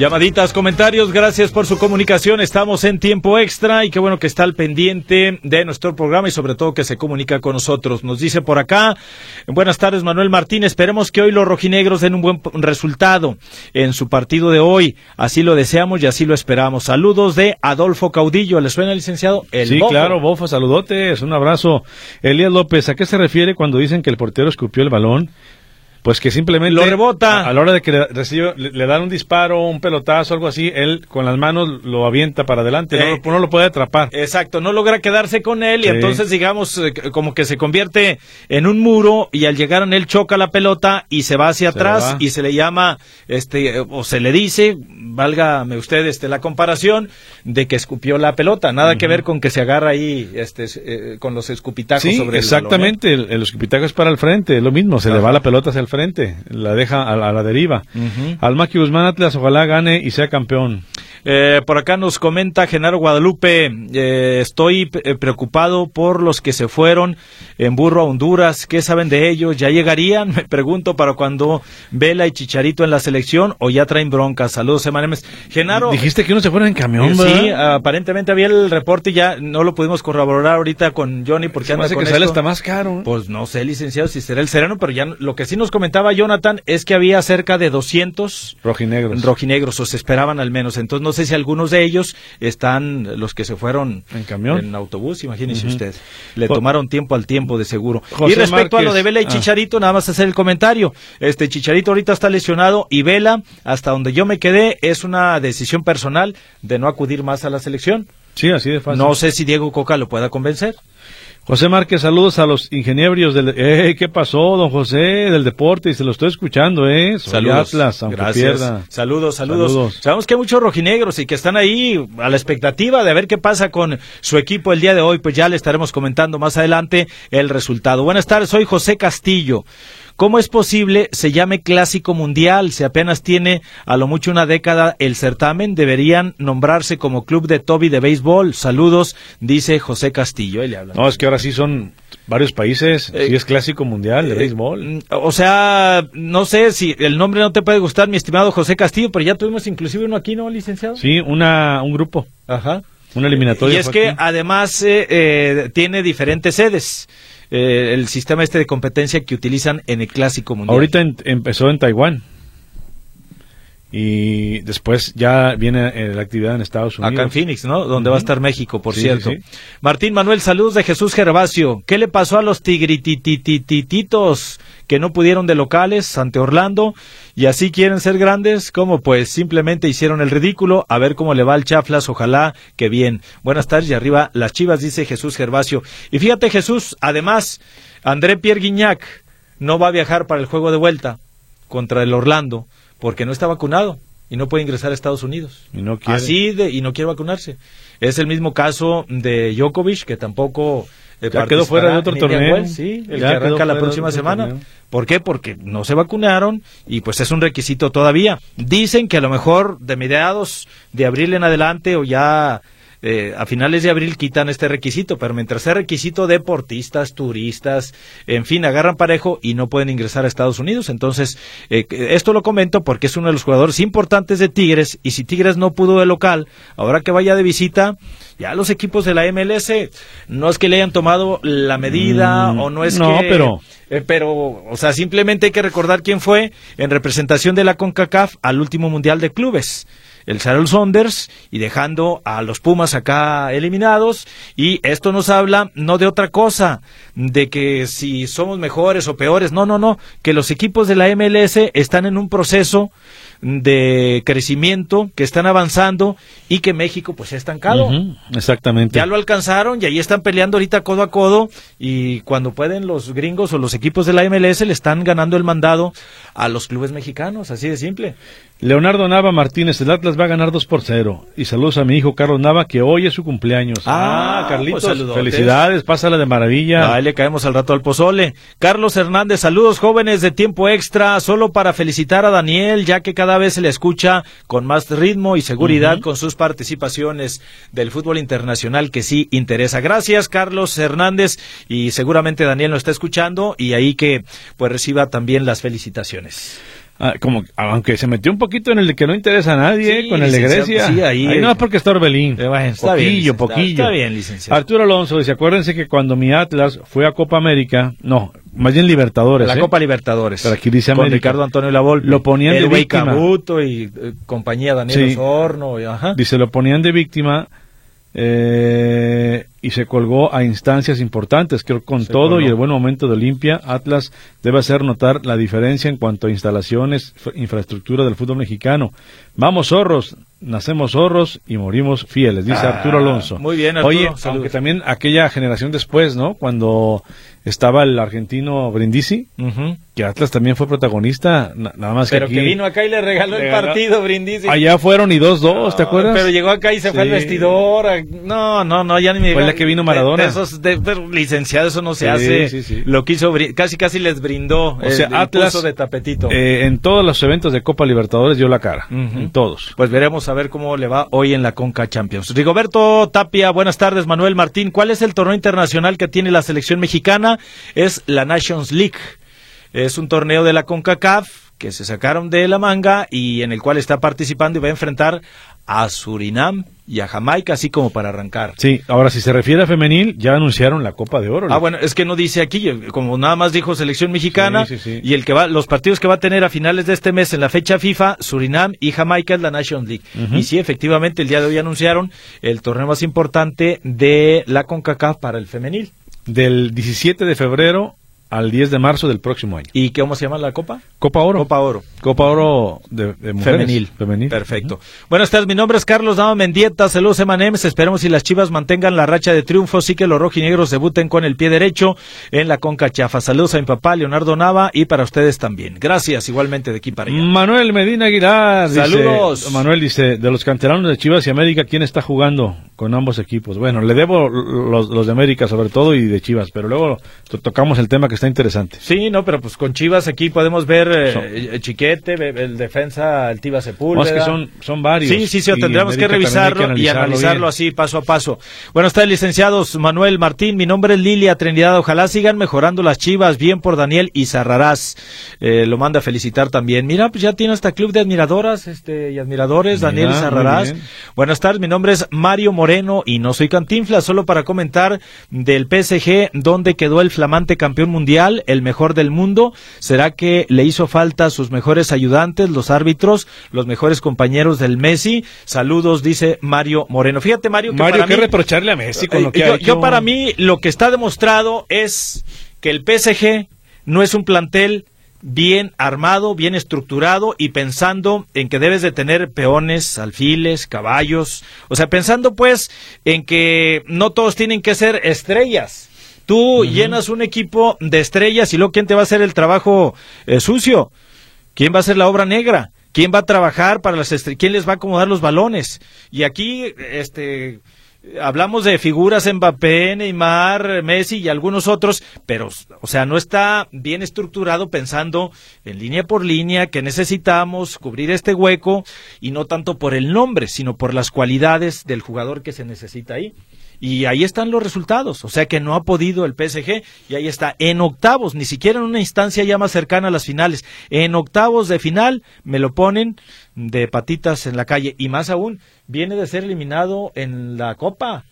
Llamaditas, comentarios, gracias por su comunicación. Estamos en tiempo extra y qué bueno que está al pendiente de nuestro programa y sobre todo que se comunica con nosotros. Nos dice por acá, buenas tardes Manuel Martín, esperemos que hoy los rojinegros den un buen resultado en su partido de hoy. Así lo deseamos y así lo esperamos. Saludos de Adolfo Caudillo, ¿le suena licenciado? El sí, claro, Bofa, saludotes, un abrazo. Elías López, ¿a qué se refiere cuando dicen que el portero escupió el balón? Pues que simplemente lo rebota. A, la hora de que le, recibe, le, dan un disparo, un pelotazo, algo así, él con las manos lo avienta para adelante, no, lo puede atrapar. Exacto, no logra quedarse con él y entonces digamos eh, como que se convierte en un muro y al llegar en él choca la pelota y se va hacia atrás y se le llama, este, o se le dice, válgame usted este, la comparación, de que escupió la pelota, nada que ver con que se agarra ahí este, eh, con los escupitacos sí, sobre el exactamente, el, el, escupitajo es para el frente, es lo mismo, se le va la pelota hacia el frente, la deja a, la deriva. Al Maki Guzmán Atlas ojalá gane y sea campeón. Eh, por acá nos comenta Genaro Guadalupe, eh, estoy eh, preocupado por los que se fueron en burro a Honduras, ¿qué saben de ellos? ¿Ya llegarían? Me pregunto para cuando Vela y Chicharito en la selección o ya traen broncas. Saludos, Emanemes. Genaro. Dijiste que uno se fueron en camión, Sí, aparentemente había el reporte y ya no lo pudimos corroborar ahorita con Johnny porque anda con que sale está más caro. Pues no sé, licenciado, si será el sereno, pero ya lo que sí nos comentaba Jonathan es que había cerca de 200 rojinegros. Rojinegros, o se esperaban al menos. Entonces no sé si algunos de ellos están los que se fueron en camión, en autobús, imagínese usted. Le tomaron tiempo al tiempo de seguro. y respecto a lo de Vela y ah. Chicharito, nada más hacer el comentario. Este Chicharito ahorita está lesionado y Vela, hasta donde yo me quedé, es una decisión personal de no acudir más a la selección. Sí, así de fácil. No sé si Diego Coca lo pueda convencer. José Márquez, saludos a los ingenieros del... Eh, ¿Qué pasó, don José, del deporte? Y se lo estoy escuchando, ¿eh? saludos. Atlas, Gracias. Saludos, saludos, Sabemos que hay muchos rojinegros y que están ahí a la expectativa de ver qué pasa con su equipo el día de hoy. Pues ya le estaremos comentando más adelante el resultado. Buenas tardes, soy José Castillo. ¿Cómo es posible se llame Clásico Mundial? Si apenas tiene a lo mucho una década el certamen, deberían nombrarse como Club de Toby de Béisbol. Saludos, dice José Castillo. le habla. No, es que ahora sí son varios países, eh, sí es Clásico Mundial de eh, Béisbol. O sea, no sé si el nombre no te puede gustar, mi estimado José Castillo, pero ya tuvimos inclusive uno aquí, ¿no, licenciado? Sí, una, un grupo. Ajá. Una eliminatoria. Y es que además eh, tiene diferentes sedes. Eh, el sistema este de competencia que utilizan en el Clásico Mundial. Ahorita empezó en Taiwán. Y después ya viene eh, la actividad en Estados Unidos. Acá en Phoenix, ¿no? Donde va a estar México, por cierto. Martín Manuel, saludos de Jesús Gervasio. ¿Qué le pasó a los tigrititititos que no pudieron de locales ante Orlando y así quieren ser grandes? ¿Cómo? Pues simplemente hicieron el ridículo. A ver cómo le va al Chaflas. Ojalá que bien. Buenas tardes y arriba las chivas, dice Jesús Gervasio. Y fíjate, Jesús, además, André Pierre Guignac no va a viajar para el juego de vuelta contra el Orlando porque no está vacunado y no puede ingresar a Estados Unidos. Y no quiere. Así de, y no quiere vacunarse. Es el mismo caso de Djokovic, que tampoco ya quedó fuera de otro torneo. sí, el que arranca la próxima semana. ¿Por qué? Porque no se vacunaron y pues es un requisito todavía. Dicen que a lo mejor de mediados de abril en adelante o ya eh, a finales de abril quitan este requisito, pero mientras sea requisito deportistas, turistas, en fin, agarran parejo y no pueden ingresar a Estados Unidos. Entonces, eh, esto lo comento porque es uno de los jugadores importantes de Tigres y si Tigres no pudo de local, ahora que vaya de visita, ya los equipos de la MLS no es que le hayan tomado la medida mm, o no es no, que pero eh, pero o sea simplemente hay que recordar quién fue en representación de la Concacaf al último mundial de clubes el Seattle Saunders y dejando a los Pumas acá eliminados. Y esto nos habla no de otra cosa, de que si somos mejores o peores, no, no, no, que los equipos de la MLS están en un proceso de crecimiento, que están avanzando y que México pues está estancado. exactamente. Ya lo alcanzaron y ahí están peleando ahorita codo a codo y cuando pueden los gringos o los equipos de la MLS le están ganando el mandado a los clubes mexicanos, así de simple. Leonardo Nava Martínez, el Atlas va a ganar 2 por 0. Y saludos a mi hijo Carlos Nava, que hoy es su cumpleaños. Ah, ah Carlitos, pues felicidades, pásala de maravilla. Ahí le caemos al rato al pozole. Carlos Hernández, saludos jóvenes de tiempo extra, solo para felicitar a Daniel, ya que cada vez se le escucha con más ritmo y seguridad con sus participaciones del fútbol internacional que sí interesa. Gracias, Carlos Hernández, y seguramente Daniel nos está escuchando y ahí que pues reciba también las felicitaciones. Ah, como, aunque se metió un poquito en el que no interesa a nadie, Sí, con el de Grecia. sí, ahí- no es porque está Orbelín. Eh, está poquillo, bien, poquillo. está bien, licenciado. Arturo Alonso dice, acuérdense que cuando mi Atlas fue a Copa América, no, más bien Libertadores. La ¿eh? Copa Libertadores. Pero aquí dice Con América. Ricardo Antonio Lavolpe. Lo ponían de el víctima. Cabuto y eh, compañía Daniel Sí. Osorno. y- ajá. Dice, lo ponían de víctima eh, y se colgó a instancias importantes. Creo que con Se todo colgó. y el buen momento de Olimpia, Atlas debe hacer notar la diferencia en cuanto a instalaciones, infraestructura del fútbol mexicano. Vamos zorros, nacemos zorros y morimos fieles, dice Ah, Arturo Alonso. muy bien, Arturo, Oye, saludos. aunque también aquella generación después, ¿no? Cuando estaba el argentino Brindisi, que Atlas también fue protagonista, na- nada más Pero que que, aquí. vino acá y le regaló el partido, Brindisi. Allá fueron y 2-2, ¿te No, acuerdas? Pero llegó acá y se fue al vestidor. a- No, no, no, ya ni me Fue la que vino Maradona. De, de esos, de- pero, licenciado, eso no se Sí, hace. sí, sí. Lo quiso, bri- casi casi les brindó. O sea, el, Atlas, puso de tapetito. Eh, en todos los eventos de Copa Libertadores dio la cara. En todos. Pues veremos a ver cómo le va hoy en la Conca Champions. Rigoberto Tapia, buenas tardes. Manuel Martín, ¿cuál es el torneo internacional que tiene la selección mexicana? Es la Nations League. Es un torneo de la CONCACAF que se sacaron de la manga y en el cual está participando y va a enfrentar a Surinam y a Jamaica, así como para arrancar. Sí, ahora si se refiere a femenil, ya anunciaron la Copa de Oro. Ah, bueno, es que no dice aquí, como nada más dijo selección mexicana Sí, sí, sí. y el que va, los partidos que va a tener a finales de este mes en la fecha FIFA, Surinam y Jamaica es la Nations League. Y sí, efectivamente, el día de hoy anunciaron el torneo más importante de la CONCACAF para el femenil. Del 17 de febrero al 10 de marzo del próximo año. ¿Y cómo se llama la copa? Copa Oro. Copa Oro. Copa Oro de, de mujeres. Femenil. Femenil. Perfecto. Buenas tardes, mi nombre es Carlos Dama Mendieta, saludos Emanems, esperemos si las Chivas mantengan la racha de triunfos y que los rojinegros debuten con el pie derecho en la Conca Chafa. Saludos a mi papá Leonardo Nava y para ustedes también. Gracias, igualmente de aquí para allá. Manuel Medina Aguilar. dice- Saludos. Manuel dice, de los canteranos de Chivas y América, ¿quién está jugando con ambos equipos? Bueno, le debo los, los de América sobre todo y de Chivas, pero luego to- tocamos el tema que está interesante. Sí, no, pero pues con Chivas aquí podemos ver eh, Son- eh, Chiquete, el defensa, el Tiva Sepúlveda. Es que son, son varios. Sí, sí, sí, tendremos que revisarlo y analizarlo bien. así paso a paso. Buenas tardes, licenciados. Manuel Martín, mi nombre es Lilia Trinidad. Ojalá sigan mejorando las chivas. Bien por Daniel y Zarrarás. Eh, lo manda a felicitar también. Mira, pues ya tiene hasta club de admiradoras este, y admiradores, Mira, Daniel muy Zarrarás. bien. Buenas tardes, mi nombre es Mario Moreno y no soy cantinfla, solo para comentar del PSG, donde quedó el flamante campeón mundial, el mejor del mundo. ¿Será que le hizo falta a sus mejores ayudantes, los árbitros, los mejores compañeros del Messi? Saludos, dice Mario Moreno. Fíjate, Mario, que Mario, para ¿qué mí- reprocharle a Messi con lo eh, que ha yo, hecho? yo para mí lo que está demostrado es que el PSG no es un plantel bien armado, bien estructurado y pensando en que debes de tener peones, alfiles, caballos, o sea, pensando pues en que no todos tienen que ser estrellas. Tú llenas un equipo de estrellas y luego quién te va a hacer el trabajo eh, sucio, quién va a hacer la obra negra, quién va a trabajar para las estrellas, quién les va a acomodar los balones. Y aquí, este, hablamos de figuras Mbappé, Neymar, Messi y algunos otros, pero, o sea, no está bien estructurado pensando en línea por línea que necesitamos cubrir este hueco y no tanto por el nombre, sino por las cualidades del jugador que se necesita ahí. Y ahí están los resultados, o sea que no ha podido el PSG y ahí está, en octavos, ni siquiera en una instancia ya más cercana a las finales, en octavos de final me lo ponen de patitas en la calle y más aún, viene de ser eliminado en la Copa,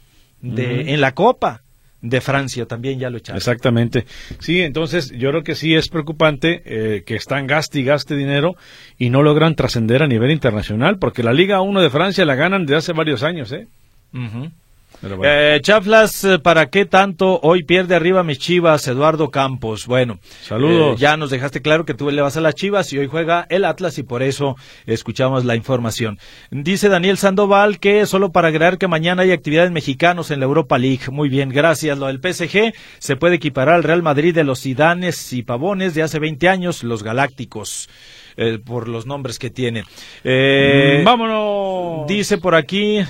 de, en la Copa de Francia también ya lo echaron. Exactamente. Sí, entonces yo creo que sí es preocupante eh, que están gaste y gaste dinero y no logran trascender a nivel internacional, porque la Liga 1 de Francia la ganan de hace varios años, ¿eh? Bueno. Eh, Chaflas, eh, ¿para qué tanto hoy pierde arriba mis chivas, Eduardo Campos? Bueno, Saludos. eh, ya nos dejaste claro que tú le vas a las chivas y hoy juega el Atlas y por eso escuchamos la información. Dice Daniel Sandoval que solo para agregar que mañana hay actividades mexicanos en la Europa League. Muy bien, gracias. Lo del PSG se puede equiparar al Real Madrid de los Sidanes y Pavones de hace 20 años, los Galácticos. eh, por los nombres que tiene. Mm, Vámonos. Dice por aquí,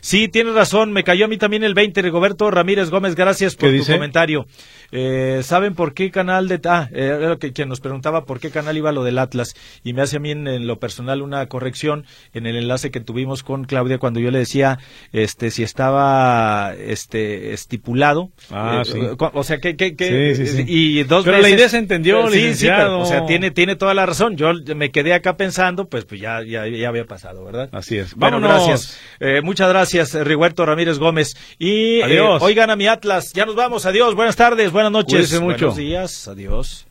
Sí, tienes razón, me cayó a mí también el 20, Rigoberto Ramírez Gómez, gracias por tu comentario. Eh, ¿Saben por qué canal de... Ah, eh, era quien nos preguntaba por qué canal iba lo del Atlas y me hace a mí en, lo personal una corrección en el enlace que tuvimos con Claudia cuando yo le decía este si estaba este estipulado. Ah, sí. O sea, que... que, Y dos Pero la idea se entendió, sí, sí, o sea, tiene, tiene toda la razón. Yo me quedé acá pensando, pues, pues ya, ya, ya había pasado, ¿verdad? Así es. Bueno, gracias. muchas gracias, Rigoberto Ramírez Gómez. Y Adiós. oigan a mi Atlas. Ya nos vamos. Adiós. Buenas tardes buenas noches. mucho. Buenos días, adiós.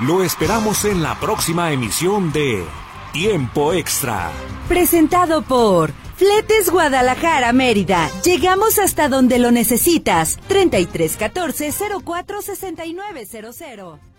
Lo esperamos en la próxima emisión de Tiempo Extra. Presentado por Fletes Guadalajara Mérida. Llegamos hasta donde lo necesitas. 3314 046900.